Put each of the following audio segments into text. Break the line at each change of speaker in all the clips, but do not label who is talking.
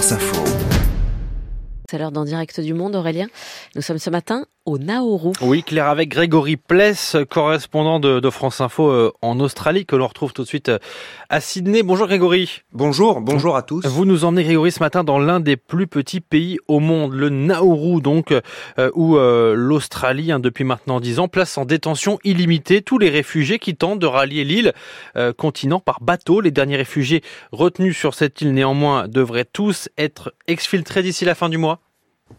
France Info.
C'est l'heure d'en direct du monde, Aurélien. Nous sommes ce matin au Nauru.
Oui, Claire, avec Grégory Pless, correspondant de, France Info euh, en Australie, que l'on retrouve tout de suite euh, à Sydney. Bonjour Grégory.
Bonjour, bonjour à tous.
Vous nous emmenez Grégory ce matin dans l'un des plus petits pays au monde, le Nauru, donc, euh, où l'Australie, hein, depuis maintenant dix ans, place en détention illimitée tous les réfugiés qui tentent de rallier l'île continent par bateau. Les derniers réfugiés retenus sur cette île, néanmoins, devraient tous être exfiltrés d'ici la fin du mois.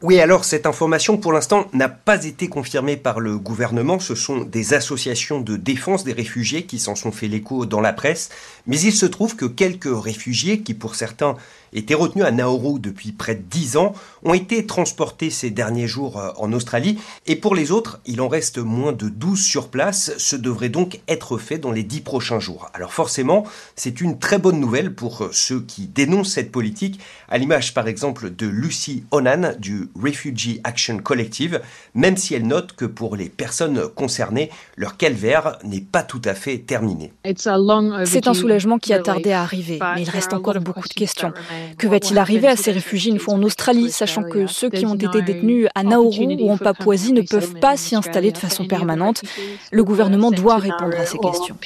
Oui, alors cette information pour l'instant n'a pas été confirmée par le gouvernement. Ce sont des associations de défense des réfugiés qui s'en sont fait l'écho dans la presse. Mais il se trouve que quelques réfugiés, qui pour certains étaient retenus à Nauru depuis près de 10 ans, ont été transportés ces derniers jours euh, en Australie. Et pour les autres, il en reste moins de 12 sur place. Ce devrait donc être fait dans les 10 prochains jours. Alors forcément, c'est une très bonne nouvelle pour euh, ceux qui dénoncent cette politique, à l'image par exemple de Lucy Onan du Refugee Action Collective, même si elle note que pour les personnes concernées, leur calvaire n'est pas tout à fait terminé.
C'est un soulagement qui a tardé à arriver, mais il reste encore beaucoup de questions. Que va-t-il arriver à ces réfugiés une fois en Australie, sachant que ceux qui ont été détenus à Nauru ou en Papouasie ne peuvent pas s'y installer de façon permanente? Le gouvernement doit répondre à ces questions.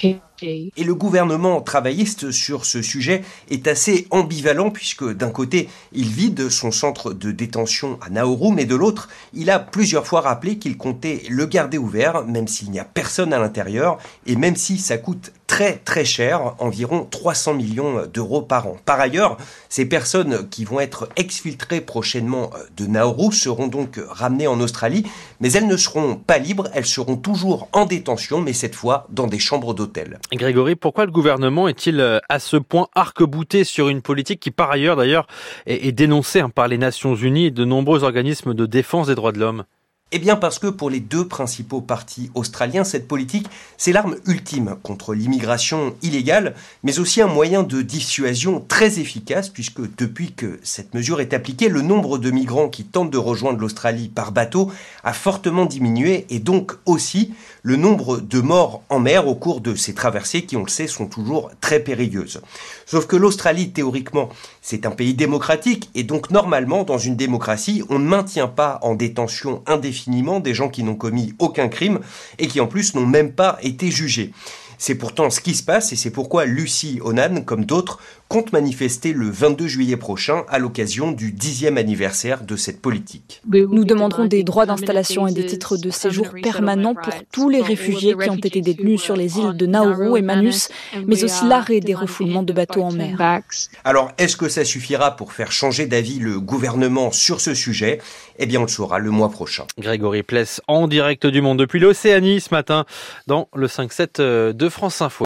Et le gouvernement travailliste sur ce sujet est assez ambivalent puisque d'un côté, il vide son centre de détention à Nauru, mais de l'autre, il a plusieurs fois rappelé qu'il comptait le garder ouvert, même s'il n'y a personne à l'intérieur, et même si ça coûte très très cher, environ 300 millions d'euros par an. Par ailleurs, ces personnes qui vont être exfiltrées prochainement de Nauru seront donc ramenées en Australie, mais elles ne seront pas libres, elles seront toujours en détention, mais cette fois dans des chambres d'hôtel.
Grégory, pourquoi le gouvernement est-il euh, à ce point arc-bouté sur une politique qui, par ailleurs, d'ailleurs, est dénoncée hein, par les Nations Unies et de nombreux organismes de défense des droits de l'homme?
Eh bien parce que pour les deux principaux partis australiens, cette politique, c'est l'arme ultime contre l'immigration illégale, mais aussi un moyen de dissuasion très efficace, puisque depuis que cette mesure est appliquée, le nombre de migrants qui tentent de rejoindre l'Australie par bateau a fortement diminué, et donc aussi le nombre de morts en mer au cours de ces traversées qui, on le sait, sont toujours très périlleuses. Sauf que l'Australie, théoriquement, c'est un pays démocratique, et donc normalement, dans une démocratie, on ne maintient pas en détention indéfiniment des gens qui n'ont commis aucun crime et qui en plus n'ont même pas été jugés. C'est pourtant ce qui se passe et c'est pourquoi Lucie Onan, comme d'autres, compte manifester le 22 juillet prochain à l'occasion du dixième anniversaire de cette politique.
Nous demanderons des droits d'installation et des titres de séjour permanents pour tous les réfugiés qui ont été détenus sur les îles de Nauru et Manus, mais aussi l'arrêt des refoulements de bateaux en mer.
Alors, est-ce que ça suffira pour faire changer d'avis le gouvernement sur ce sujet? Eh bien, on le saura le mois prochain.
Grégory Pless en direct du monde depuis l'Océanie ce matin dans le 5-7 de France Info.